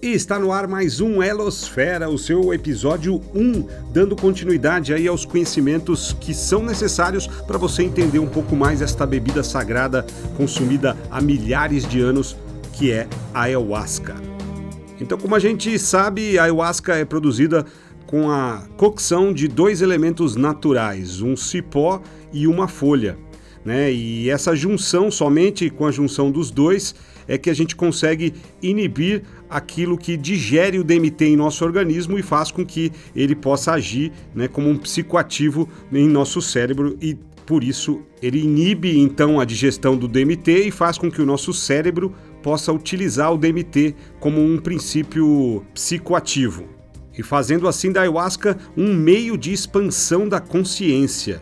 E está no ar mais um Elosfera, o seu episódio 1, dando continuidade aí aos conhecimentos que são necessários para você entender um pouco mais esta bebida sagrada consumida há milhares de anos, que é a ayahuasca. Então, como a gente sabe, a ayahuasca é produzida com a cocção de dois elementos naturais, um cipó e uma folha. Né? E essa junção, somente com a junção dos dois, é que a gente consegue inibir aquilo que digere o DMT em nosso organismo e faz com que ele possa agir né, como um psicoativo em nosso cérebro e por isso ele inibe então a digestão do DMT e faz com que o nosso cérebro possa utilizar o DMT como um princípio psicoativo. E fazendo assim da ayahuasca um meio de expansão da consciência.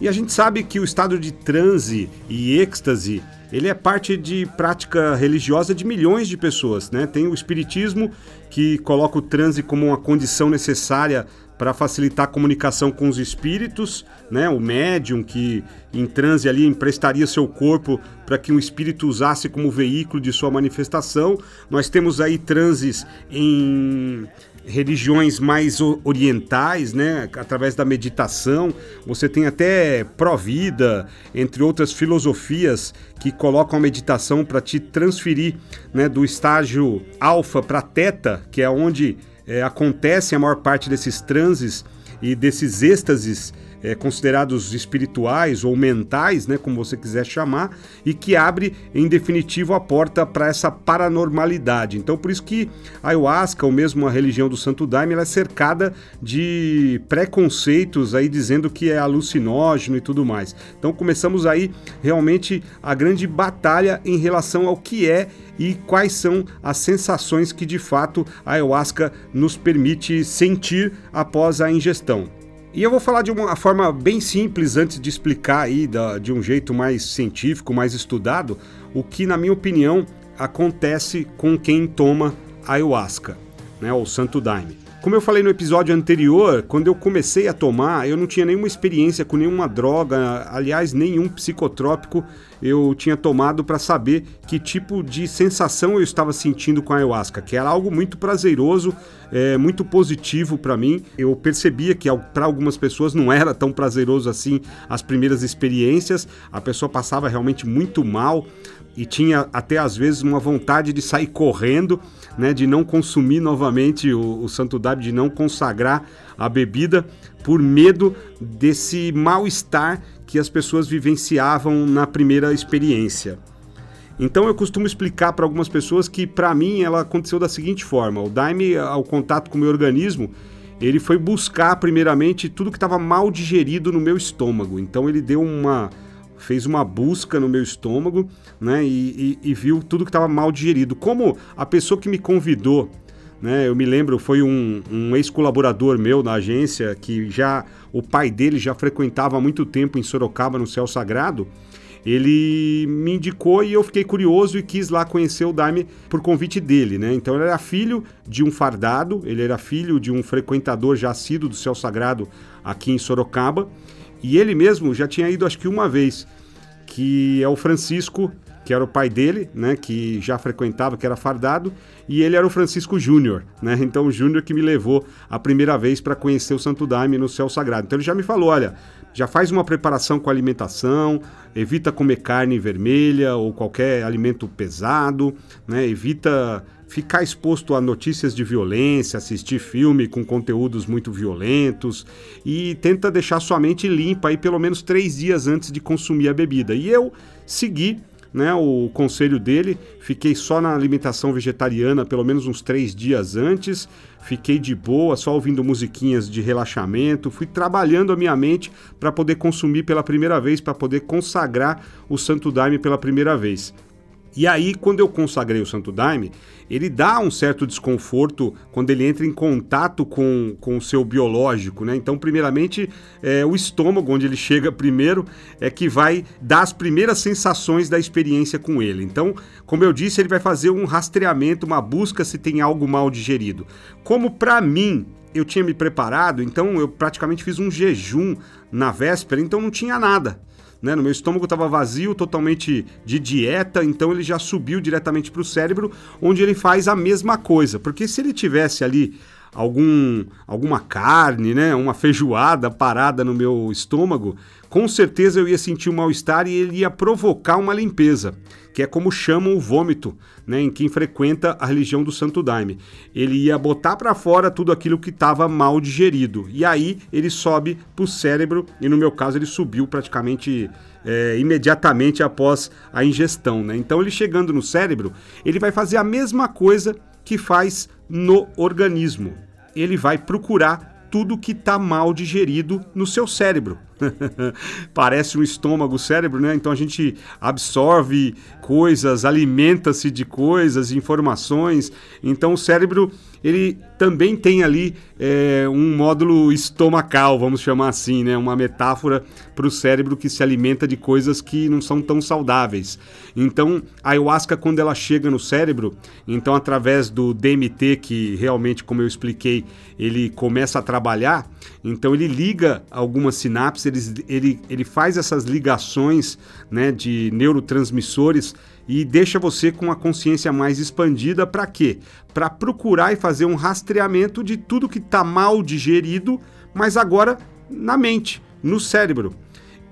E a gente sabe que o estado de transe e êxtase ele é parte de prática religiosa de milhões de pessoas. Né? Tem o Espiritismo, que coloca o transe como uma condição necessária para facilitar a comunicação com os espíritos, né? O médium que em transe ali emprestaria seu corpo para que um espírito usasse como veículo de sua manifestação. Nós temos aí transes em religiões mais orientais, né, através da meditação. Você tem até pró-vida, entre outras filosofias que colocam a meditação para te transferir, né, do estágio alfa para teta, que é onde é, acontece a maior parte desses transes e desses êxtases é, considerados espirituais ou mentais, né, como você quiser chamar, e que abre, em definitivo, a porta para essa paranormalidade. Então, por isso que a ayahuasca, ou mesmo a religião do Santo Daime, ela é cercada de preconceitos aí dizendo que é alucinógeno e tudo mais. Então, começamos aí realmente a grande batalha em relação ao que é e quais são as sensações que de fato a ayahuasca nos permite sentir após a ingestão. E eu vou falar de uma forma bem simples antes de explicar aí da, de um jeito mais científico, mais estudado, o que, na minha opinião, acontece com quem toma ayahuasca, né, ou santo daime. Como eu falei no episódio anterior, quando eu comecei a tomar, eu não tinha nenhuma experiência com nenhuma droga, aliás, nenhum psicotrópico eu tinha tomado para saber que tipo de sensação eu estava sentindo com a ayahuasca, que era algo muito prazeroso, é, muito positivo para mim. Eu percebia que para algumas pessoas não era tão prazeroso assim as primeiras experiências, a pessoa passava realmente muito mal e tinha até às vezes uma vontade de sair correndo né, de não consumir novamente o, o Santo Daime, de não consagrar a bebida, por medo desse mal-estar que as pessoas vivenciavam na primeira experiência. Então eu costumo explicar para algumas pessoas que para mim ela aconteceu da seguinte forma: o daime, ao contato com o meu organismo, ele foi buscar primeiramente tudo que estava mal digerido no meu estômago. Então ele deu uma fez uma busca no meu estômago, né, e, e, e viu tudo que estava mal digerido. Como a pessoa que me convidou, né, eu me lembro, foi um, um ex-colaborador meu na agência que já o pai dele já frequentava há muito tempo em Sorocaba no Céu Sagrado. Ele me indicou e eu fiquei curioso e quis lá conhecer o Daime por convite dele, né? Então ele era filho de um fardado, ele era filho de um frequentador já assíduo do Céu Sagrado aqui em Sorocaba e ele mesmo já tinha ido, acho que uma vez, que é o Francisco, que era o pai dele, né, que já frequentava, que era fardado, e ele era o Francisco Júnior, né? Então o Júnior que me levou a primeira vez para conhecer o Santo Daime no céu sagrado. Então ele já me falou, olha, já faz uma preparação com alimentação, evita comer carne vermelha ou qualquer alimento pesado, né? Evita ficar exposto a notícias de violência, assistir filme com conteúdos muito violentos e tenta deixar sua mente limpa aí pelo menos três dias antes de consumir a bebida. E eu segui né, o conselho dele, fiquei só na alimentação vegetariana pelo menos uns três dias antes, fiquei de boa, só ouvindo musiquinhas de relaxamento, fui trabalhando a minha mente para poder consumir pela primeira vez, para poder consagrar o Santo Daime pela primeira vez. E aí, quando eu consagrei o Santo Daime, ele dá um certo desconforto quando ele entra em contato com, com o seu biológico, né? Então, primeiramente, é, o estômago, onde ele chega primeiro, é que vai dar as primeiras sensações da experiência com ele. Então, como eu disse, ele vai fazer um rastreamento, uma busca se tem algo mal digerido. Como para mim, eu tinha me preparado, então eu praticamente fiz um jejum na véspera, então não tinha nada. Né? No meu estômago estava vazio, totalmente de dieta, então ele já subiu diretamente para o cérebro, onde ele faz a mesma coisa. Porque se ele tivesse ali algum, alguma carne, né, uma feijoada parada no meu estômago, com certeza eu ia sentir um mal-estar e ele ia provocar uma limpeza, que é como chamam o vômito, né, em quem frequenta a religião do Santo Daime. Ele ia botar para fora tudo aquilo que estava mal digerido. E aí ele sobe para o cérebro, e no meu caso ele subiu praticamente é, imediatamente após a ingestão. Né? Então ele chegando no cérebro, ele vai fazer a mesma coisa que faz no organismo. Ele vai procurar tudo que está mal digerido no seu cérebro. Parece um estômago, cérebro, né? Então a gente absorve coisas, alimenta-se de coisas, informações. Então o cérebro ele também tem ali é, um módulo estomacal, vamos chamar assim, né? Uma metáfora para o cérebro que se alimenta de coisas que não são tão saudáveis. Então, a ayahuasca, quando ela chega no cérebro, então através do DMT, que realmente, como eu expliquei, ele começa a trabalhar, então ele liga algumas sinapses, ele, ele, ele faz essas ligações né, de neurotransmissores e deixa você com a consciência mais expandida para quê? Para procurar e fazer um rastreamento de tudo que está mal digerido, mas agora na mente, no cérebro.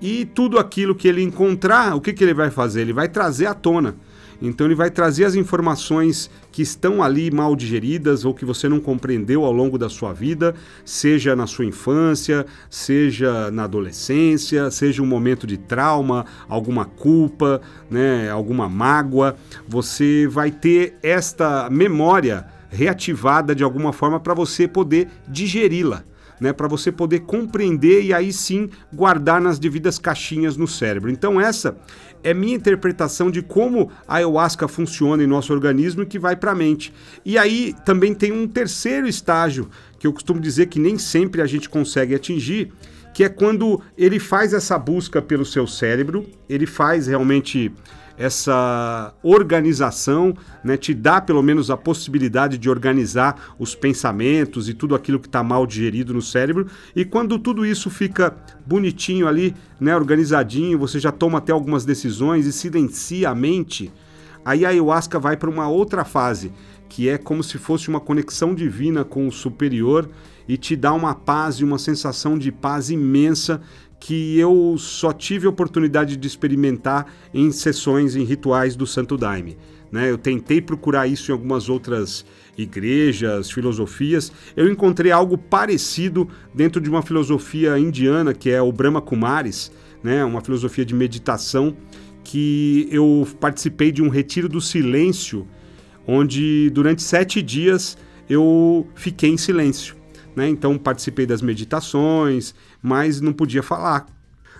E tudo aquilo que ele encontrar, o que, que ele vai fazer? Ele vai trazer à tona. Então ele vai trazer as informações que estão ali mal digeridas ou que você não compreendeu ao longo da sua vida, seja na sua infância, seja na adolescência, seja um momento de trauma, alguma culpa, né, alguma mágoa. Você vai ter esta memória reativada de alguma forma para você poder digeri-la né, para você poder compreender e aí sim guardar nas devidas caixinhas no cérebro. Então essa é minha interpretação de como a ayahuasca funciona em nosso organismo e que vai para a mente. E aí também tem um terceiro estágio que eu costumo dizer que nem sempre a gente consegue atingir, que é quando ele faz essa busca pelo seu cérebro, ele faz realmente essa organização, né, te dá pelo menos a possibilidade de organizar os pensamentos e tudo aquilo que está mal digerido no cérebro. E quando tudo isso fica bonitinho ali, né, organizadinho, você já toma até algumas decisões e silencia a mente, aí a ayahuasca vai para uma outra fase, que é como se fosse uma conexão divina com o superior e te dá uma paz e uma sensação de paz imensa que eu só tive oportunidade de experimentar em sessões, em rituais do Santo Daime. Né? Eu tentei procurar isso em algumas outras igrejas, filosofias. Eu encontrei algo parecido dentro de uma filosofia indiana, que é o Brahma Kumaris, né? uma filosofia de meditação, que eu participei de um retiro do silêncio, onde durante sete dias eu fiquei em silêncio. Né? Então participei das meditações, mas não podia falar.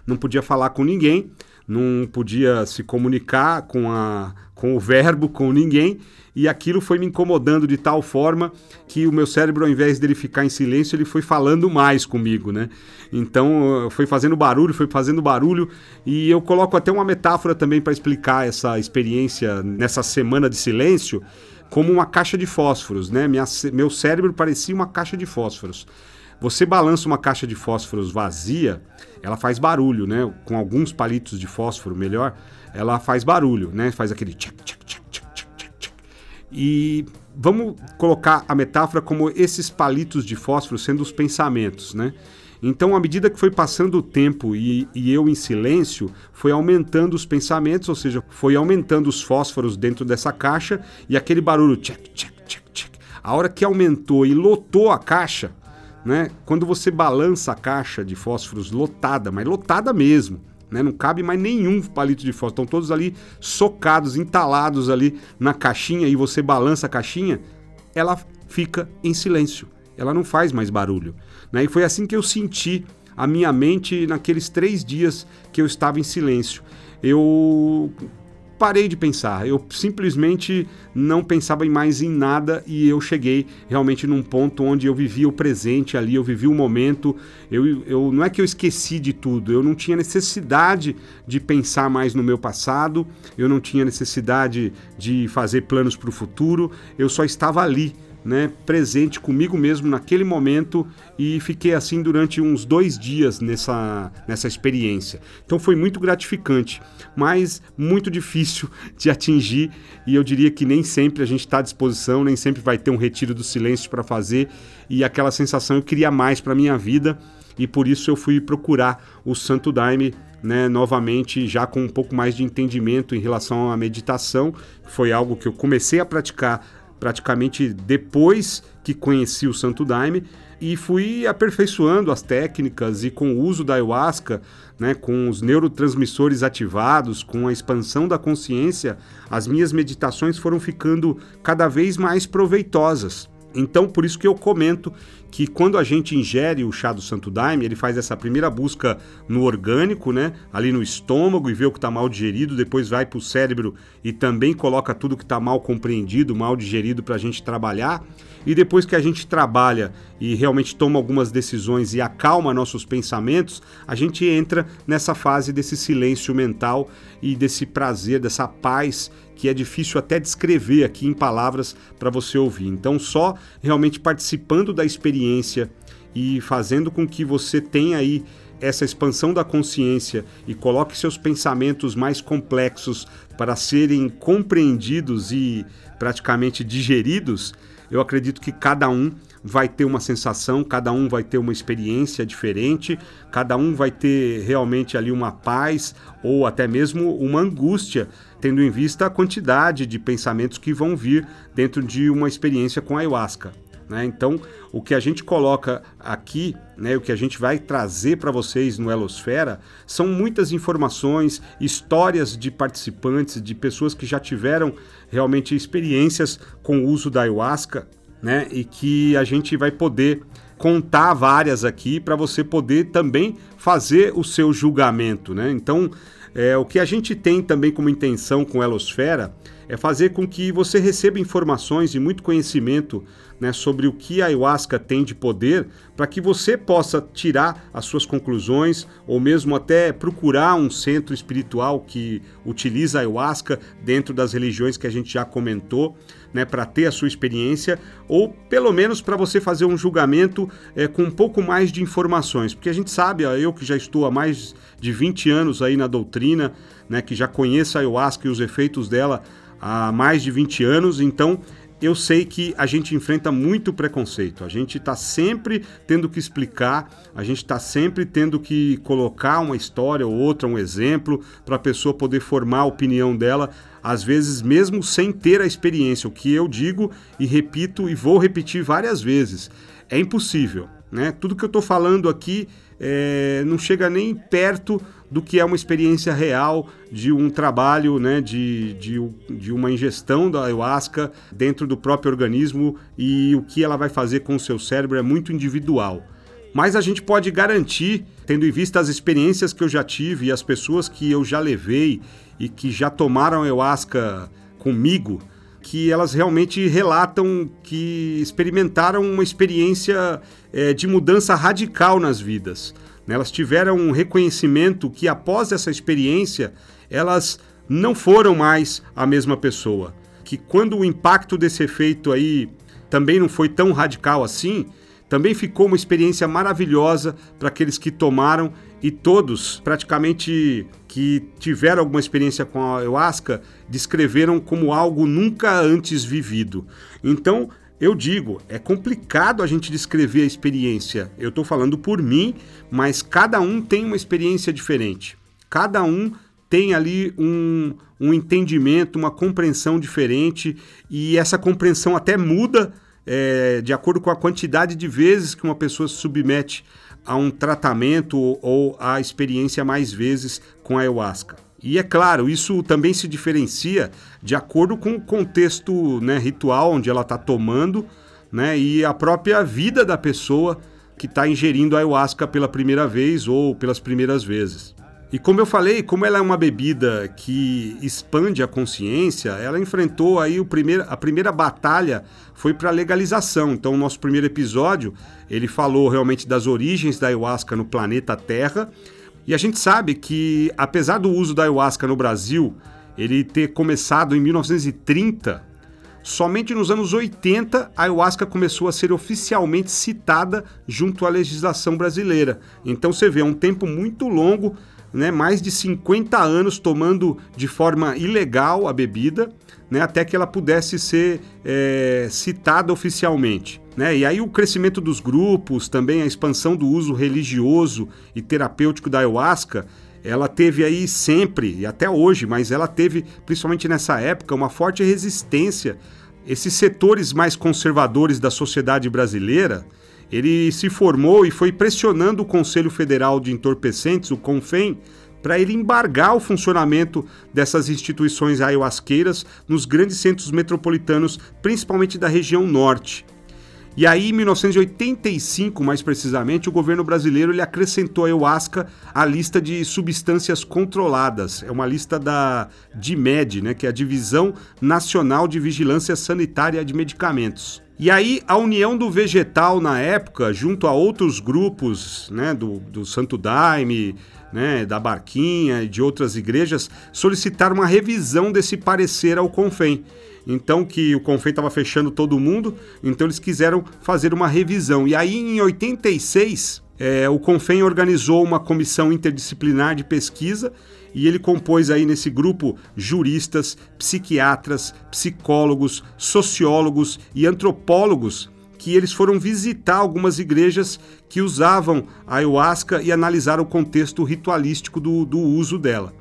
Não podia falar com ninguém, não podia se comunicar com, a, com o verbo, com ninguém, e aquilo foi me incomodando de tal forma que o meu cérebro, ao invés dele ficar em silêncio, ele foi falando mais comigo, né? Então foi fazendo barulho, foi fazendo barulho, e eu coloco até uma metáfora também para explicar essa experiência nessa semana de silêncio, como uma caixa de fósforos, né? Minha, meu cérebro parecia uma caixa de fósforos. Você balança uma caixa de fósforos vazia, ela faz barulho, né? Com alguns palitos de fósforo, melhor, ela faz barulho, né? Faz aquele tchac, tchac, tchac, tchac, tchac, tchac. E vamos colocar a metáfora como esses palitos de fósforo sendo os pensamentos, né? Então, à medida que foi passando o tempo e, e, eu em silêncio, foi aumentando os pensamentos, ou seja, foi aumentando os fósforos dentro dessa caixa e aquele barulho tchac, tchac, tchac, tchac. A hora que aumentou e lotou a caixa, né? Quando você balança a caixa de fósforos lotada, mas lotada mesmo, né? Não cabe mais nenhum palito de fósforo, estão todos ali socados, entalados ali na caixinha e você balança a caixinha, ela fica em silêncio, ela não faz mais barulho. Né? E foi assim que eu senti a minha mente naqueles três dias que eu estava em silêncio. Eu parei de pensar, eu simplesmente não pensava mais em nada e eu cheguei realmente num ponto onde eu vivia o presente ali, eu vivi o momento, eu, eu não é que eu esqueci de tudo, eu não tinha necessidade de pensar mais no meu passado, eu não tinha necessidade de fazer planos para o futuro, eu só estava ali né, presente comigo mesmo naquele momento e fiquei assim durante uns dois dias nessa, nessa experiência. Então foi muito gratificante, mas muito difícil de atingir e eu diria que nem sempre a gente está à disposição, nem sempre vai ter um retiro do silêncio para fazer e aquela sensação eu queria mais para minha vida e por isso eu fui procurar o Santo Daime né, novamente já com um pouco mais de entendimento em relação à meditação. Foi algo que eu comecei a praticar praticamente depois que conheci o Santo Daime e fui aperfeiçoando as técnicas e com o uso da ayahuasca, né, com os neurotransmissores ativados, com a expansão da consciência, as minhas meditações foram ficando cada vez mais proveitosas. Então, por isso que eu comento que quando a gente ingere o chá do Santo Daime, ele faz essa primeira busca no orgânico, né, ali no estômago e vê o que está mal digerido, depois vai para o cérebro e também coloca tudo que está mal compreendido, mal digerido para a gente trabalhar. E depois que a gente trabalha e realmente toma algumas decisões e acalma nossos pensamentos, a gente entra nessa fase desse silêncio mental e desse prazer, dessa paz que é difícil até descrever aqui em palavras para você ouvir. Então, só realmente participando da experiência e fazendo com que você tenha aí essa expansão da consciência e coloque seus pensamentos mais complexos para serem compreendidos e praticamente digeridos, eu acredito que cada um vai ter uma sensação, cada um vai ter uma experiência diferente, cada um vai ter realmente ali uma paz ou até mesmo uma angústia, tendo em vista a quantidade de pensamentos que vão vir dentro de uma experiência com ayahuasca. Né? Então, o que a gente coloca aqui, né, o que a gente vai trazer para vocês no Elosfera, são muitas informações, histórias de participantes, de pessoas que já tiveram realmente experiências com o uso da ayahuasca, né, e que a gente vai poder contar várias aqui para você poder também fazer o seu julgamento. Né? Então, é, o que a gente tem também como intenção com Elosfera é fazer com que você receba informações e muito conhecimento né, sobre o que a ayahuasca tem de poder, para que você possa tirar as suas conclusões ou mesmo até procurar um centro espiritual que utiliza a ayahuasca dentro das religiões que a gente já comentou, né, para ter a sua experiência, ou pelo menos para você fazer um julgamento é, com um pouco mais de informações, porque a gente sabe, eu que já estou há mais de 20 anos aí na doutrina, né, que já conheço a ayahuasca e os efeitos dela há mais de 20 anos, então eu sei que a gente enfrenta muito preconceito. A gente está sempre tendo que explicar, a gente está sempre tendo que colocar uma história ou outra, um exemplo, para a pessoa poder formar a opinião dela, às vezes mesmo sem ter a experiência. O que eu digo e repito e vou repetir várias vezes: é impossível. Né? Tudo que eu estou falando aqui é, não chega nem perto do que é uma experiência real de um trabalho, né, de, de, de uma ingestão da ayahuasca dentro do próprio organismo e o que ela vai fazer com o seu cérebro é muito individual. Mas a gente pode garantir, tendo em vista as experiências que eu já tive e as pessoas que eu já levei e que já tomaram ayahuasca comigo, que elas realmente relatam que experimentaram uma experiência é, de mudança radical nas vidas. Né? Elas tiveram um reconhecimento que, após essa experiência, elas não foram mais a mesma pessoa. Que quando o impacto desse efeito aí também não foi tão radical assim, também ficou uma experiência maravilhosa para aqueles que tomaram e todos, praticamente que tiveram alguma experiência com a ayahuasca, descreveram como algo nunca antes vivido. Então, eu digo, é complicado a gente descrever a experiência. Eu estou falando por mim, mas cada um tem uma experiência diferente. Cada um tem ali um, um entendimento, uma compreensão diferente, e essa compreensão até muda é, de acordo com a quantidade de vezes que uma pessoa se submete a um tratamento ou a experiência mais vezes com a ayahuasca. E é claro, isso também se diferencia de acordo com o contexto né, ritual onde ela está tomando né, e a própria vida da pessoa que está ingerindo ayahuasca pela primeira vez ou pelas primeiras vezes. E como eu falei, como ela é uma bebida que expande a consciência, ela enfrentou aí o primeiro, a primeira batalha foi para a legalização. Então, o nosso primeiro episódio, ele falou realmente das origens da ayahuasca no planeta Terra. E a gente sabe que, apesar do uso da ayahuasca no Brasil, ele ter começado em 1930, somente nos anos 80 a ayahuasca começou a ser oficialmente citada junto à legislação brasileira. Então você vê, é um tempo muito longo, né, mais de 50 anos tomando de forma ilegal a bebida, né, até que ela pudesse ser é, citada oficialmente. Né? E aí o crescimento dos grupos, também a expansão do uso religioso e terapêutico da ayahuasca, ela teve aí sempre, e até hoje, mas ela teve, principalmente nessa época, uma forte resistência. Esses setores mais conservadores da sociedade brasileira, ele se formou e foi pressionando o Conselho Federal de Entorpecentes, o CONFEM, para ele embargar o funcionamento dessas instituições ayahuasqueiras nos grandes centros metropolitanos, principalmente da região norte. E aí, em 1985, mais precisamente, o governo brasileiro ele acrescentou a ayahuasca à lista de substâncias controladas. É uma lista da DIMED, né, que é a Divisão Nacional de Vigilância Sanitária de Medicamentos. E aí, a União do Vegetal, na época, junto a outros grupos né, do, do Santo Daime, né, da Barquinha e de outras igrejas, solicitaram uma revisão desse parecer ao CONFEM. Então que o Confei estava fechando todo mundo, então eles quiseram fazer uma revisão. E aí em 86 é, o Confem organizou uma comissão interdisciplinar de pesquisa e ele compôs aí nesse grupo juristas, psiquiatras, psicólogos, sociólogos e antropólogos que eles foram visitar algumas igrejas que usavam a ayahuasca e analisar o contexto ritualístico do, do uso dela.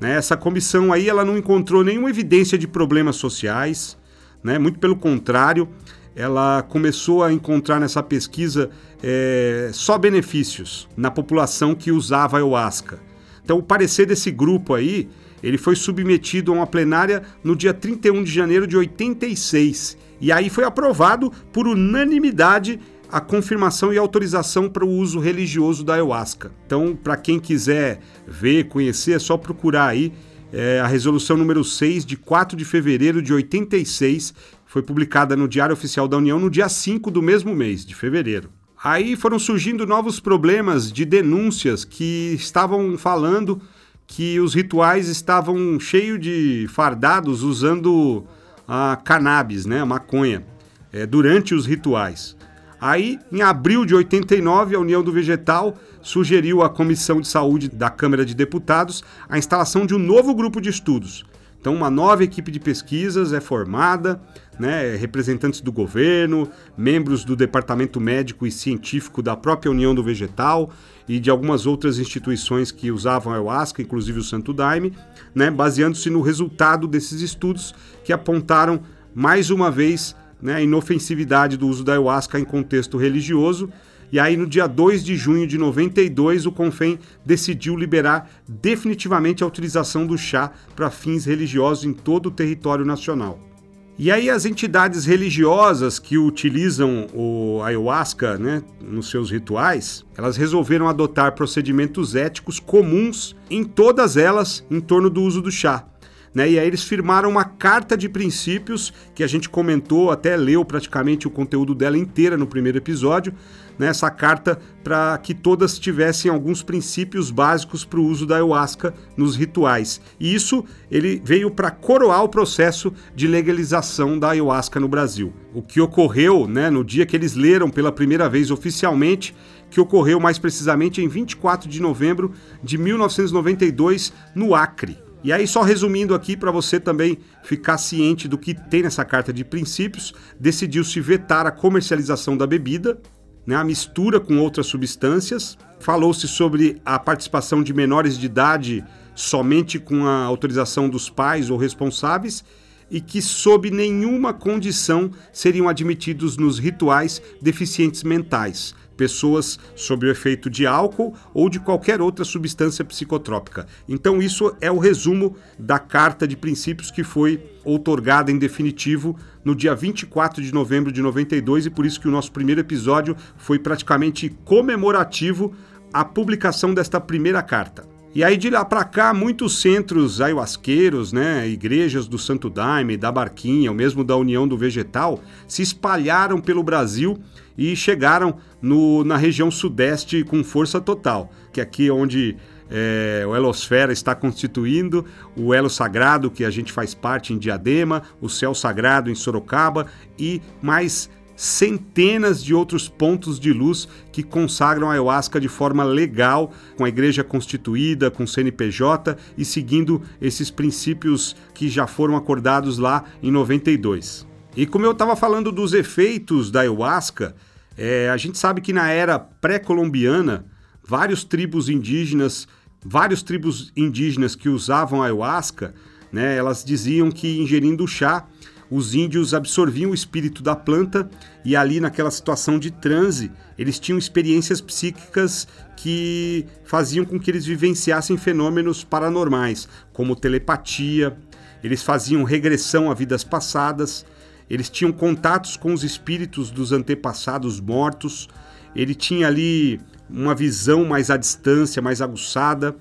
Né? Essa comissão aí ela não encontrou nenhuma evidência de problemas sociais, né? muito pelo contrário, ela começou a encontrar nessa pesquisa é, só benefícios na população que usava ayahuasca. Então, o parecer desse grupo aí, ele foi submetido a uma plenária no dia 31 de janeiro de 86 e aí foi aprovado por unanimidade a confirmação e autorização para o uso religioso da ayahuasca. Então, para quem quiser ver, conhecer, é só procurar aí é, a resolução número 6 de 4 de fevereiro de 86, foi publicada no Diário Oficial da União no dia 5 do mesmo mês, de fevereiro. Aí foram surgindo novos problemas de denúncias que estavam falando que os rituais estavam cheios de fardados usando a cannabis, né, a maconha, é, durante os rituais. Aí, em abril de 89, a União do Vegetal sugeriu à Comissão de Saúde da Câmara de Deputados a instalação de um novo grupo de estudos. Então, uma nova equipe de pesquisas é formada, né, representantes do governo, membros do Departamento Médico e Científico da própria União do Vegetal e de algumas outras instituições que usavam a ayahuasca, inclusive o Santo Daime, né, baseando-se no resultado desses estudos que apontaram mais uma vez né, a inofensividade do uso da ayahuasca em contexto religioso. E aí, no dia 2 de junho de 92, o CONFEM decidiu liberar definitivamente a utilização do chá para fins religiosos em todo o território nacional. E aí as entidades religiosas que utilizam o ayahuasca né, nos seus rituais, elas resolveram adotar procedimentos éticos comuns em todas elas em torno do uso do chá. Né? E aí eles firmaram uma carta de princípios que a gente comentou, até leu praticamente o conteúdo dela inteira no primeiro episódio, né? essa carta para que todas tivessem alguns princípios básicos para o uso da ayahuasca nos rituais. E isso ele veio para coroar o processo de legalização da ayahuasca no Brasil. O que ocorreu né, no dia que eles leram pela primeira vez oficialmente que ocorreu mais precisamente em 24 de novembro de 1992 no Acre. E aí, só resumindo aqui para você também ficar ciente do que tem nessa carta de princípios, decidiu-se vetar a comercialização da bebida, né, a mistura com outras substâncias. Falou-se sobre a participação de menores de idade somente com a autorização dos pais ou responsáveis e que, sob nenhuma condição, seriam admitidos nos rituais deficientes mentais pessoas sob o efeito de álcool ou de qualquer outra substância psicotrópica. Então, isso é o resumo da carta de princípios que foi outorgada em definitivo no dia 24 de novembro de 92 e por isso que o nosso primeiro episódio foi praticamente comemorativo à publicação desta primeira carta. E aí de lá para cá, muitos centros ayahuasqueiros, né, igrejas do Santo Daime, da Barquinha, ou mesmo da União do Vegetal, se espalharam pelo Brasil e chegaram no, na região sudeste com força total, que é aqui onde é, o Elosfera está constituindo, o Elo Sagrado, que a gente faz parte em Diadema, o Céu Sagrado em Sorocaba e mais centenas de outros pontos de luz que consagram a ayahuasca de forma legal, com a igreja constituída, com CNPJ e seguindo esses princípios que já foram acordados lá em 92. E como eu estava falando dos efeitos da ayahuasca, é, a gente sabe que na era pré-colombiana, vários tribos indígenas, vários tribos indígenas que usavam ayahuasca, né, elas diziam que ingerindo o chá, os índios absorviam o espírito da planta e ali naquela situação de transe, eles tinham experiências psíquicas que faziam com que eles vivenciassem fenômenos paranormais, como telepatia, eles faziam regressão a vidas passadas, eles tinham contatos com os espíritos dos antepassados mortos, ele tinha ali uma visão mais à distância, mais aguçada,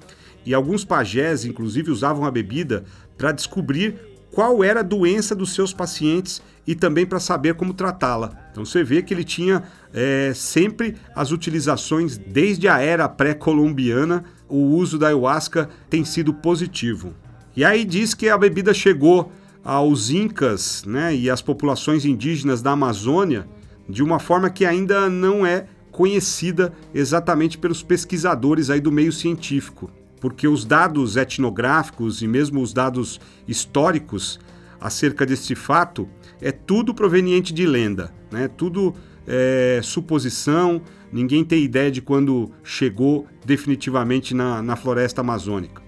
e alguns pajés, inclusive, usavam a bebida para descobrir qual era a doença dos seus pacientes e também para saber como tratá-la. Então você vê que ele tinha é, sempre as utilizações, desde a era pré-colombiana, o uso da ayahuasca tem sido positivo. E aí diz que a bebida chegou aos incas né, e às populações indígenas da Amazônia de uma forma que ainda não é conhecida exatamente pelos pesquisadores aí do meio científico, porque os dados etnográficos e mesmo os dados históricos acerca desse fato é tudo proveniente de lenda, né? Tudo é, suposição, ninguém tem ideia de quando chegou definitivamente na, na floresta amazônica.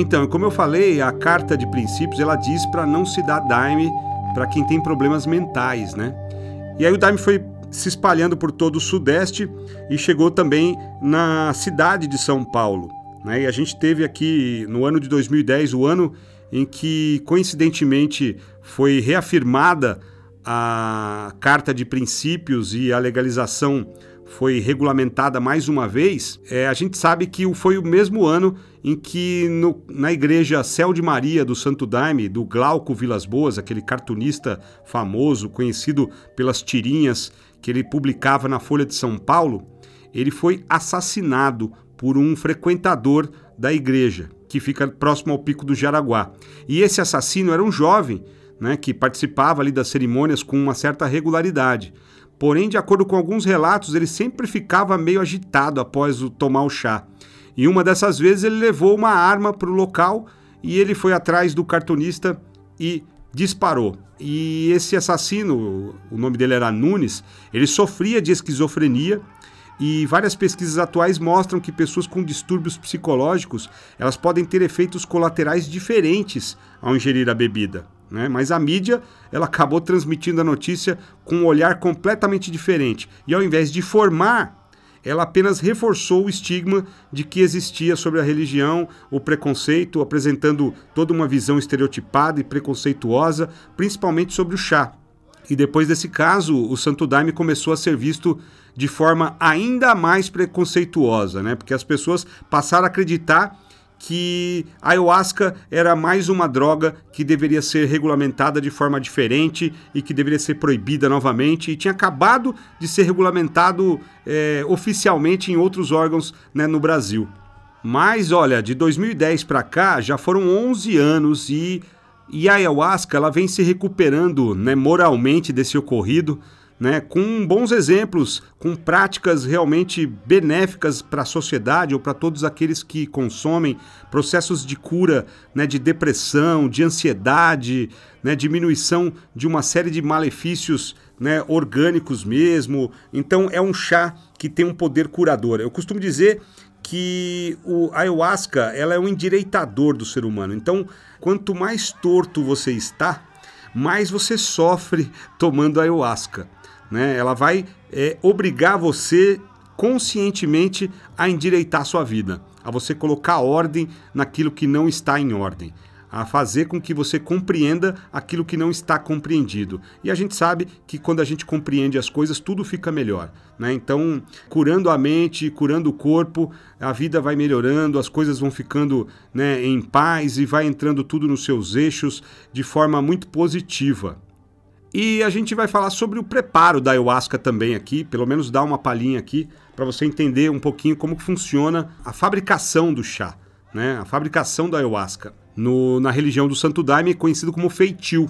Então, como eu falei, a carta de princípios ela diz para não se dar daime para quem tem problemas mentais, né? E aí o daime foi se espalhando por todo o Sudeste e chegou também na cidade de São Paulo. Né? E a gente teve aqui no ano de 2010, o ano em que coincidentemente foi reafirmada a Carta de Princípios e a legalização foi regulamentada mais uma vez, é, a gente sabe que foi o mesmo ano em que no, na igreja Céu de Maria do Santo Daime, do Glauco Vilas Boas, aquele cartunista famoso, conhecido pelas tirinhas que ele publicava na Folha de São Paulo, ele foi assassinado por um frequentador da igreja, que fica próximo ao Pico do Jaraguá. E esse assassino era um jovem, né, que participava ali das cerimônias com uma certa regularidade. Porém, de acordo com alguns relatos, ele sempre ficava meio agitado após o tomar o chá. E uma dessas vezes ele levou uma arma para o local e ele foi atrás do cartunista e disparou. E esse assassino, o nome dele era Nunes, ele sofria de esquizofrenia e várias pesquisas atuais mostram que pessoas com distúrbios psicológicos, elas podem ter efeitos colaterais diferentes ao ingerir a bebida. Né? Mas a mídia ela acabou transmitindo a notícia com um olhar completamente diferente. E ao invés de formar, ela apenas reforçou o estigma de que existia sobre a religião, o preconceito, apresentando toda uma visão estereotipada e preconceituosa, principalmente sobre o chá. E depois desse caso, o Santo Daime começou a ser visto de forma ainda mais preconceituosa, né? Porque as pessoas passaram a acreditar que a ayahuasca era mais uma droga que deveria ser regulamentada de forma diferente e que deveria ser proibida novamente e tinha acabado de ser regulamentado é, oficialmente em outros órgãos né, no Brasil. Mas olha, de 2010 para cá já foram 11 anos e, e a ayahuasca ela vem se recuperando né, moralmente desse ocorrido né, com bons exemplos, com práticas realmente benéficas para a sociedade ou para todos aqueles que consomem, processos de cura né, de depressão, de ansiedade, né, diminuição de uma série de malefícios né, orgânicos mesmo. Então é um chá que tem um poder curador. Eu costumo dizer que o ayahuasca ela é um endireitador do ser humano. Então, quanto mais torto você está, mais você sofre tomando ayahuasca né? Ela vai é, obrigar você conscientemente a endireitar sua vida, a você colocar ordem naquilo que não está em ordem, a fazer com que você compreenda aquilo que não está compreendido. E a gente sabe que quando a gente compreende as coisas, tudo fica melhor. Né? Então, curando a mente, curando o corpo, a vida vai melhorando, as coisas vão ficando né, em paz e vai entrando tudo nos seus eixos de forma muito positiva. E a gente vai falar sobre o preparo da ayahuasca também aqui, pelo menos dar uma palhinha aqui para você entender um pouquinho como funciona a fabricação do chá, né? A fabricação da ayahuasca. No, na religião do Santo Daime é conhecido como feitio.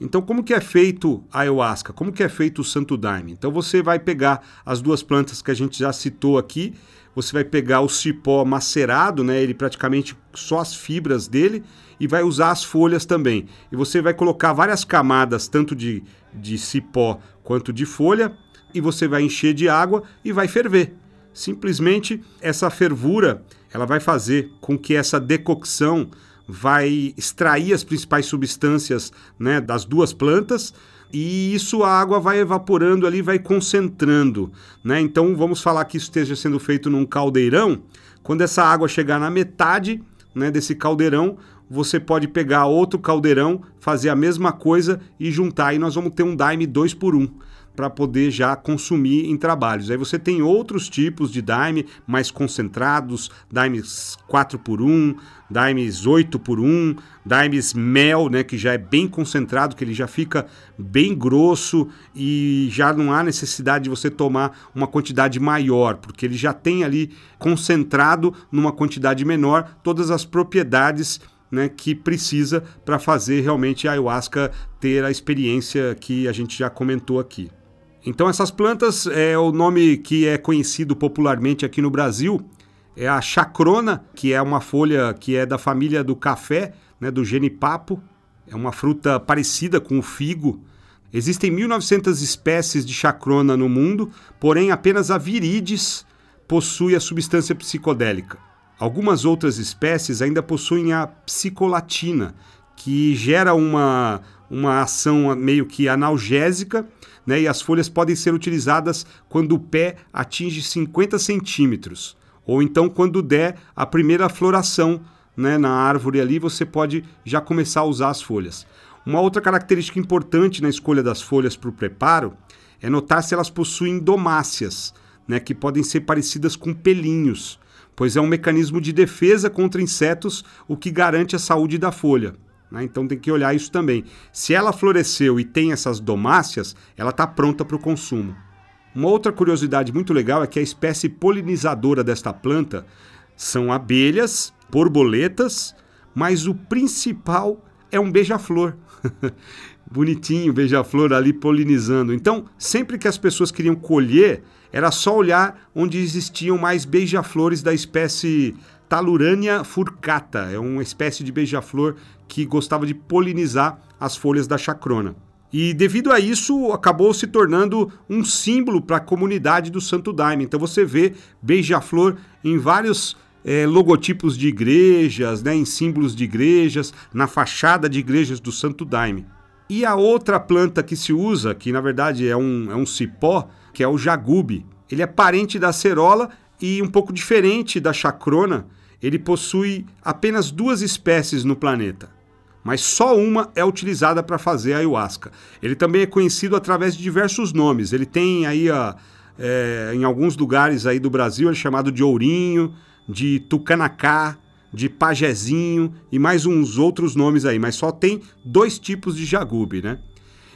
Então, como que é feito a ayahuasca? Como que é feito o Santo Daime? Então, você vai pegar as duas plantas que a gente já citou aqui, você vai pegar o cipó macerado, né? Ele praticamente só as fibras dele e vai usar as folhas também. E você vai colocar várias camadas, tanto de, de cipó quanto de folha, e você vai encher de água e vai ferver. Simplesmente essa fervura, ela vai fazer com que essa decocção vai extrair as principais substâncias né, das duas plantas e isso a água vai evaporando ali, vai concentrando, né? Então vamos falar que isso esteja sendo feito num caldeirão. Quando essa água chegar na metade, né, desse caldeirão, você pode pegar outro caldeirão, fazer a mesma coisa e juntar. E nós vamos ter um daime 2 por 1. Um para poder já consumir em trabalhos. Aí você tem outros tipos de daime mais concentrados, daimes 4 por 1, daimes 8 por 1, daimes mel, né, que já é bem concentrado, que ele já fica bem grosso e já não há necessidade de você tomar uma quantidade maior, porque ele já tem ali concentrado numa quantidade menor todas as propriedades né, que precisa para fazer realmente a ayahuasca ter a experiência que a gente já comentou aqui. Então essas plantas é o nome que é conhecido popularmente aqui no Brasil é a chacrona, que é uma folha que é da família do café, né, do genipapo. É uma fruta parecida com o figo. Existem 1.900 espécies de chacrona no mundo, porém apenas a viridis possui a substância psicodélica. Algumas outras espécies ainda possuem a psicolatina, que gera uma, uma ação meio que analgésica né? E as folhas podem ser utilizadas quando o pé atinge 50 centímetros, ou então quando der a primeira floração né, na árvore ali, você pode já começar a usar as folhas. Uma outra característica importante na escolha das folhas para o preparo é notar se elas possuem domáceas, né, que podem ser parecidas com pelinhos, pois é um mecanismo de defesa contra insetos, o que garante a saúde da folha. Né? Então tem que olhar isso também. Se ela floresceu e tem essas domáceas, ela está pronta para o consumo. Uma outra curiosidade muito legal é que a espécie polinizadora desta planta são abelhas, borboletas, mas o principal é um beija-flor. Bonitinho, beija-flor ali polinizando. Então, sempre que as pessoas queriam colher, era só olhar onde existiam mais beija-flores da espécie Talurania furcata. É uma espécie de beija-flor que gostava de polinizar as folhas da chacrona. E devido a isso, acabou se tornando um símbolo para a comunidade do Santo Daime. Então você vê beija-flor em vários é, logotipos de igrejas, né, em símbolos de igrejas, na fachada de igrejas do Santo Daime. E a outra planta que se usa, que na verdade é um, é um cipó, que é o jagube. Ele é parente da acerola e um pouco diferente da chacrona, ele possui apenas duas espécies no planeta, mas só uma é utilizada para fazer a ayahuasca. Ele também é conhecido através de diversos nomes. Ele tem aí a, é, em alguns lugares aí do Brasil é chamado de ourinho, de tucanacá, de pajezinho e mais uns outros nomes aí, mas só tem dois tipos de jagube, né?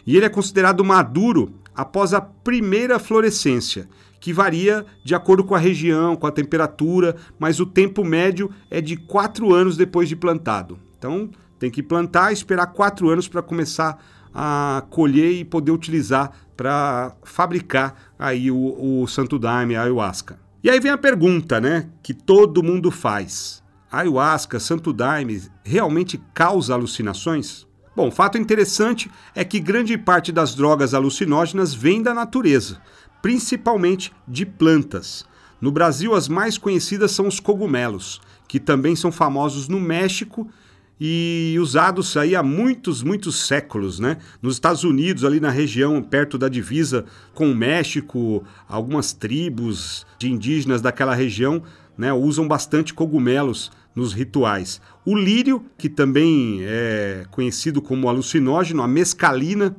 E ele é considerado maduro após a primeira florescência que varia de acordo com a região, com a temperatura, mas o tempo médio é de quatro anos depois de plantado. Então tem que plantar esperar quatro anos para começar a colher e poder utilizar para fabricar aí o, o Santo Daime, a ayahuasca. E aí vem a pergunta, né, que todo mundo faz. A ayahuasca, Santo Daime, realmente causa alucinações? Bom, fato interessante é que grande parte das drogas alucinógenas vem da natureza, principalmente de plantas. No Brasil, as mais conhecidas são os cogumelos, que também são famosos no México e usados aí há muitos, muitos séculos, né? Nos Estados Unidos, ali na região perto da divisa com o México, algumas tribos de indígenas daquela região, né, usam bastante cogumelos nos rituais. O lírio, que também é conhecido como alucinógeno, a mescalina,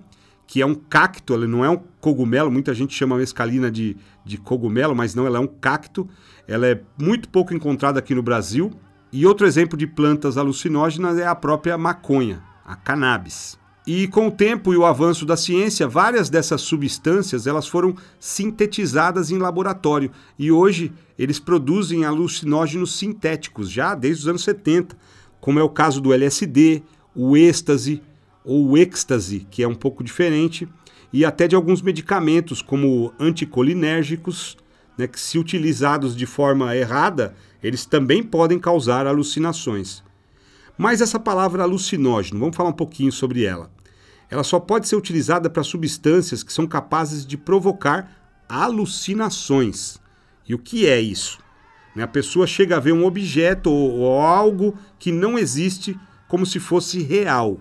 que é um cacto, ela não é um cogumelo, muita gente chama a mescalina de, de cogumelo, mas não, ela é um cacto. Ela é muito pouco encontrada aqui no Brasil. E outro exemplo de plantas alucinógenas é a própria maconha, a cannabis. E com o tempo e o avanço da ciência, várias dessas substâncias elas foram sintetizadas em laboratório e hoje eles produzem alucinógenos sintéticos já desde os anos 70, como é o caso do LSD, o êxtase ou o êxtase, que é um pouco diferente, e até de alguns medicamentos como anticolinérgicos, né, que se utilizados de forma errada, eles também podem causar alucinações. Mas essa palavra alucinógeno, vamos falar um pouquinho sobre ela. Ela só pode ser utilizada para substâncias que são capazes de provocar alucinações. E o que é isso? Né, a pessoa chega a ver um objeto ou algo que não existe como se fosse real.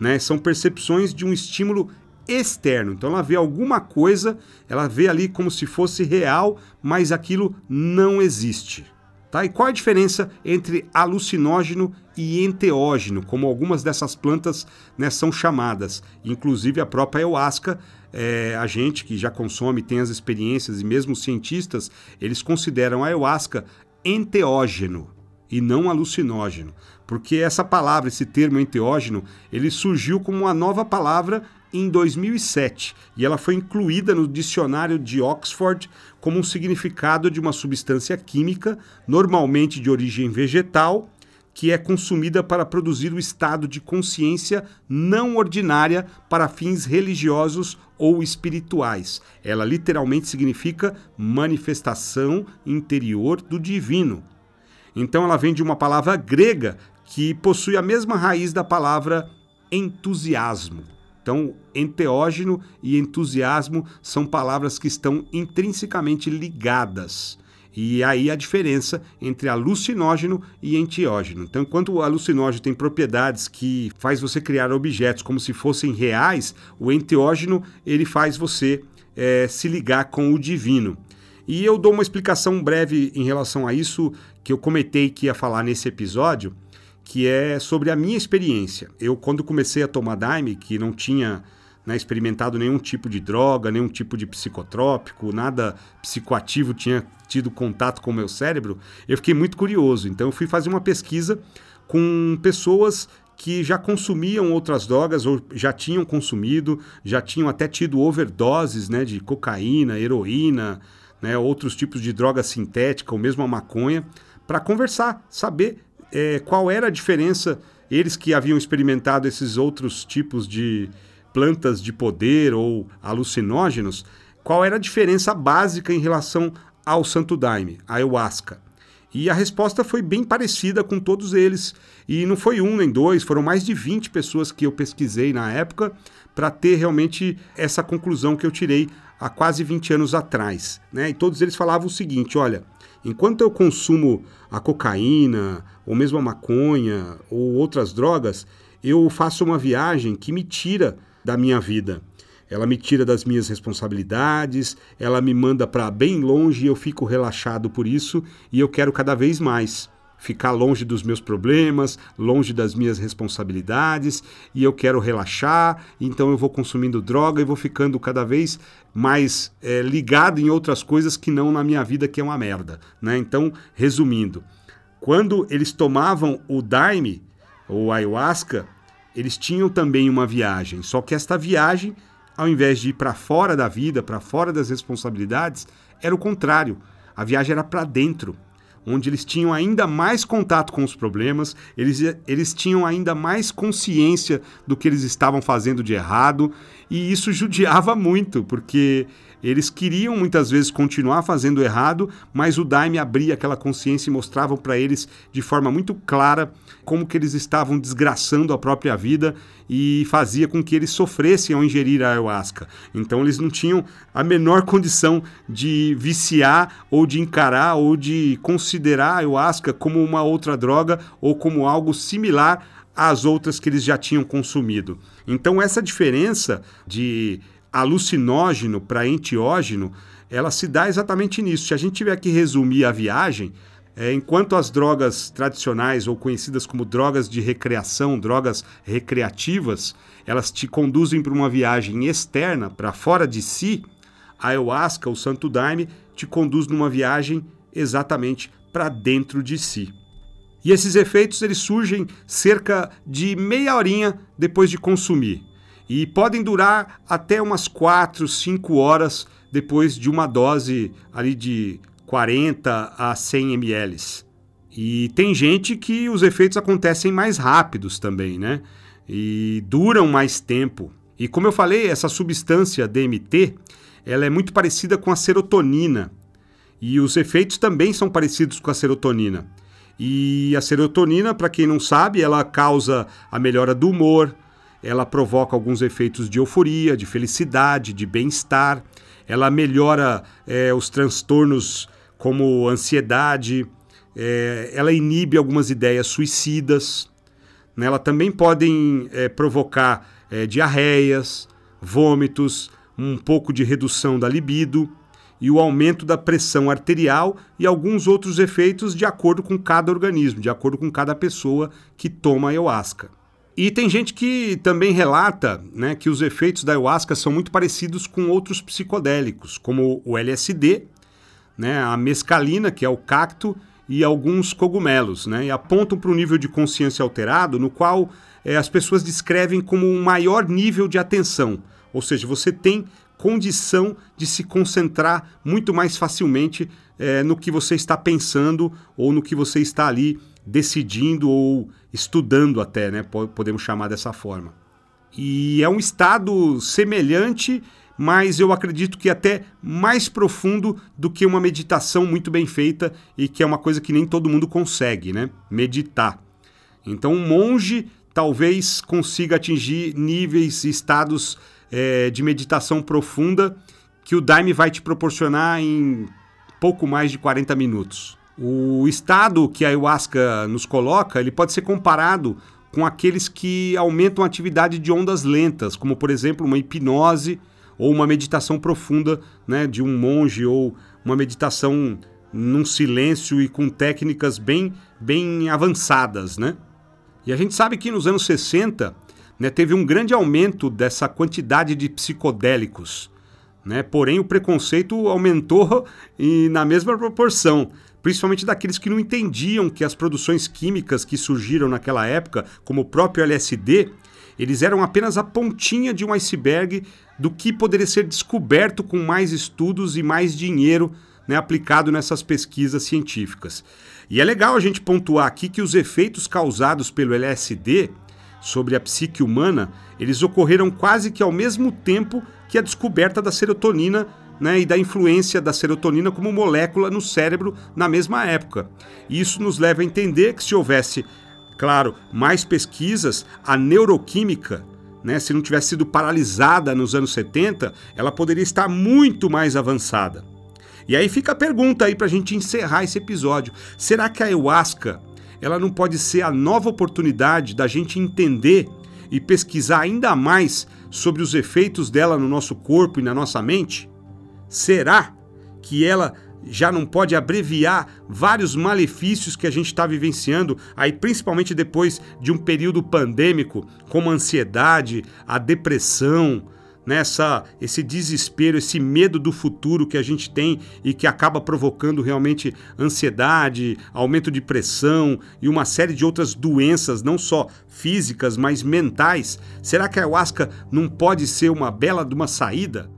Né? São percepções de um estímulo externo. Então ela vê alguma coisa, ela vê ali como se fosse real, mas aquilo não existe. Tá? E qual a diferença entre alucinógeno e enteógeno, como algumas dessas plantas né, são chamadas? Inclusive a própria ayahuasca, é, a gente que já consome, tem as experiências, e mesmo os cientistas, eles consideram a ayahuasca enteógeno e não alucinógeno. Porque essa palavra, esse termo enteógeno, ele surgiu como uma nova palavra em 2007 e ela foi incluída no dicionário de Oxford como um significado de uma substância química, normalmente de origem vegetal, que é consumida para produzir o estado de consciência não ordinária para fins religiosos ou espirituais. Ela literalmente significa manifestação interior do divino. Então ela vem de uma palavra grega que possui a mesma raiz da palavra entusiasmo. Então, enteógeno e entusiasmo são palavras que estão intrinsecamente ligadas. E aí a diferença entre alucinógeno e enteógeno. Então, enquanto o alucinógeno tem propriedades que faz você criar objetos como se fossem reais, o enteógeno ele faz você é, se ligar com o divino. E eu dou uma explicação breve em relação a isso que eu comentei que ia falar nesse episódio que é sobre a minha experiência. Eu, quando comecei a tomar Daime, que não tinha né, experimentado nenhum tipo de droga, nenhum tipo de psicotrópico, nada psicoativo tinha tido contato com o meu cérebro, eu fiquei muito curioso. Então, eu fui fazer uma pesquisa com pessoas que já consumiam outras drogas ou já tinham consumido, já tinham até tido overdoses né, de cocaína, heroína, né, outros tipos de droga sintética ou mesmo a maconha, para conversar, saber é, qual era a diferença, eles que haviam experimentado esses outros tipos de plantas de poder ou alucinógenos, qual era a diferença básica em relação ao Santo Daime, a ayahuasca. E a resposta foi bem parecida com todos eles. E não foi um nem dois, foram mais de 20 pessoas que eu pesquisei na época para ter realmente essa conclusão que eu tirei há quase 20 anos atrás. Né? E todos eles falavam o seguinte: olha, Enquanto eu consumo a cocaína, ou mesmo a maconha, ou outras drogas, eu faço uma viagem que me tira da minha vida. Ela me tira das minhas responsabilidades, ela me manda para bem longe e eu fico relaxado por isso e eu quero cada vez mais ficar longe dos meus problemas, longe das minhas responsabilidades, e eu quero relaxar, então eu vou consumindo droga e vou ficando cada vez mais é, ligado em outras coisas que não na minha vida, que é uma merda. Né? Então, resumindo, quando eles tomavam o daime, ou ayahuasca, eles tinham também uma viagem, só que esta viagem, ao invés de ir para fora da vida, para fora das responsabilidades, era o contrário. A viagem era para dentro onde eles tinham ainda mais contato com os problemas, eles, eles tinham ainda mais consciência do que eles estavam fazendo de errado, e isso judiava muito, porque eles queriam muitas vezes continuar fazendo errado, mas o Daime abria aquela consciência e mostrava para eles de forma muito clara como que eles estavam desgraçando a própria vida e fazia com que eles sofressem ao ingerir a ayahuasca. Então eles não tinham a menor condição de viciar ou de encarar ou de considerar a ayahuasca como uma outra droga ou como algo similar às outras que eles já tinham consumido. Então essa diferença de alucinógeno para entiógeno, ela se dá exatamente nisso. Se a gente tiver que resumir a viagem, é, enquanto as drogas tradicionais ou conhecidas como drogas de recreação, drogas recreativas, elas te conduzem para uma viagem externa, para fora de si, a ayahuasca, o santo daime, te conduz numa viagem exatamente para dentro de si. E esses efeitos eles surgem cerca de meia horinha depois de consumir. E podem durar até umas 4, 5 horas depois de uma dose ali de 40 a 100 ml. E tem gente que os efeitos acontecem mais rápidos também, né? E duram mais tempo. E como eu falei, essa substância DMT, ela é muito parecida com a serotonina. E os efeitos também são parecidos com a serotonina. E a serotonina, para quem não sabe, ela causa a melhora do humor, ela provoca alguns efeitos de euforia, de felicidade, de bem-estar, ela melhora é, os transtornos como ansiedade, é, ela inibe algumas ideias suicidas, né? ela também podem é, provocar diarreias, vômitos, um pouco de redução da libido e o aumento da pressão arterial e alguns outros efeitos de acordo com cada organismo, de acordo com cada pessoa que toma ayahuasca. E tem gente que também relata né, que os efeitos da ayahuasca são muito parecidos com outros psicodélicos, como o LSD, né, a mescalina, que é o cacto, e alguns cogumelos, né, e apontam para um nível de consciência alterado no qual é, as pessoas descrevem como um maior nível de atenção, ou seja, você tem condição de se concentrar muito mais facilmente é, no que você está pensando ou no que você está ali decidindo ou estudando até, né? Podemos chamar dessa forma. E é um estado semelhante, mas eu acredito que até mais profundo do que uma meditação muito bem feita e que é uma coisa que nem todo mundo consegue, né? Meditar. Então, um monge talvez consiga atingir níveis e estados é, de meditação profunda que o Daime vai te proporcionar em pouco mais de 40 minutos. O estado que a ayahuasca nos coloca, ele pode ser comparado com aqueles que aumentam a atividade de ondas lentas, como por exemplo uma hipnose ou uma meditação profunda né, de um monge ou uma meditação num silêncio e com técnicas bem, bem avançadas. Né? E a gente sabe que nos anos 60 né, teve um grande aumento dessa quantidade de psicodélicos. Né? Porém, o preconceito aumentou e na mesma proporção, principalmente daqueles que não entendiam que as produções químicas que surgiram naquela época, como o próprio LSD, eles eram apenas a pontinha de um iceberg do que poderia ser descoberto com mais estudos e mais dinheiro né, aplicado nessas pesquisas científicas. E é legal a gente pontuar aqui que os efeitos causados pelo LSD sobre a psique humana, eles ocorreram quase que ao mesmo tempo que a descoberta da serotonina né, e da influência da serotonina como molécula no cérebro na mesma época. Isso nos leva a entender que se houvesse, claro, mais pesquisas, a neuroquímica, né, se não tivesse sido paralisada nos anos 70, ela poderia estar muito mais avançada. E aí fica a pergunta aí para a gente encerrar esse episódio: será que a ayahuasca ela não pode ser a nova oportunidade da gente entender e pesquisar ainda mais sobre os efeitos dela no nosso corpo e na nossa mente? Será que ela já não pode abreviar vários malefícios que a gente está vivenciando, aí principalmente depois de um período pandêmico, como a ansiedade, a depressão, nessa esse desespero, esse medo do futuro que a gente tem e que acaba provocando realmente ansiedade, aumento de pressão e uma série de outras doenças, não só físicas, mas mentais. Será que a ayahuasca não pode ser uma bela de uma saída?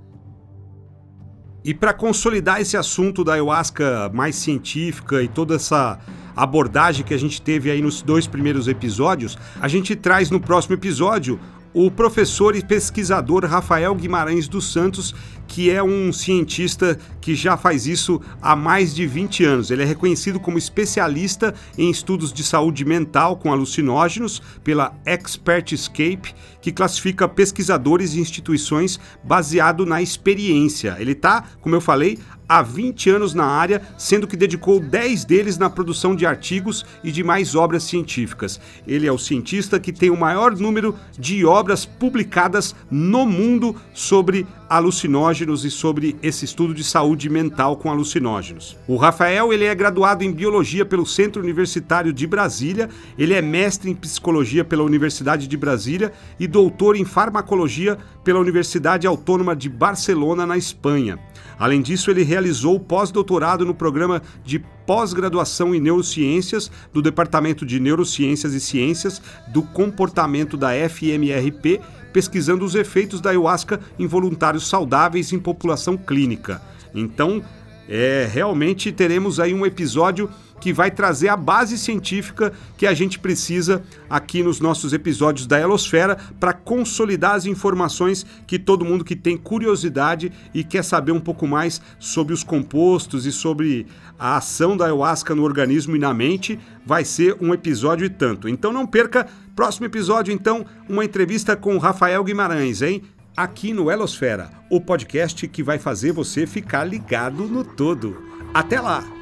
E para consolidar esse assunto da ayahuasca mais científica e toda essa abordagem que a gente teve aí nos dois primeiros episódios, a gente traz no próximo episódio o professor e pesquisador Rafael Guimarães dos Santos, que é um cientista que já faz isso há mais de 20 anos. Ele é reconhecido como especialista em estudos de saúde mental com alucinógenos pela Expertscape, que classifica pesquisadores e instituições baseado na experiência. Ele está, como eu falei, há 20 anos na área, sendo que dedicou 10 deles na produção de artigos e de mais obras científicas. Ele é o cientista que tem o maior número de obras publicadas no mundo sobre alucinógenos e sobre esse estudo de saúde mental com alucinógenos. O Rafael ele é graduado em biologia pelo Centro Universitário de Brasília, ele é mestre em psicologia pela Universidade de Brasília e doutor em farmacologia pela Universidade Autônoma de Barcelona, na Espanha. Além disso, ele realizou pós-doutorado no programa de pós-graduação em neurociências do Departamento de Neurociências e Ciências do Comportamento da FMRP pesquisando os efeitos da ayahuasca em voluntários saudáveis em população clínica. Então, é, realmente teremos aí um episódio que vai trazer a base científica que a gente precisa aqui nos nossos episódios da Elosfera para consolidar as informações que todo mundo que tem curiosidade e quer saber um pouco mais sobre os compostos e sobre a ação da ayahuasca no organismo e na mente, vai ser um episódio e tanto. Então não perca, próximo episódio então, uma entrevista com Rafael Guimarães, hein? Aqui no Elosfera, o podcast que vai fazer você ficar ligado no todo. Até lá!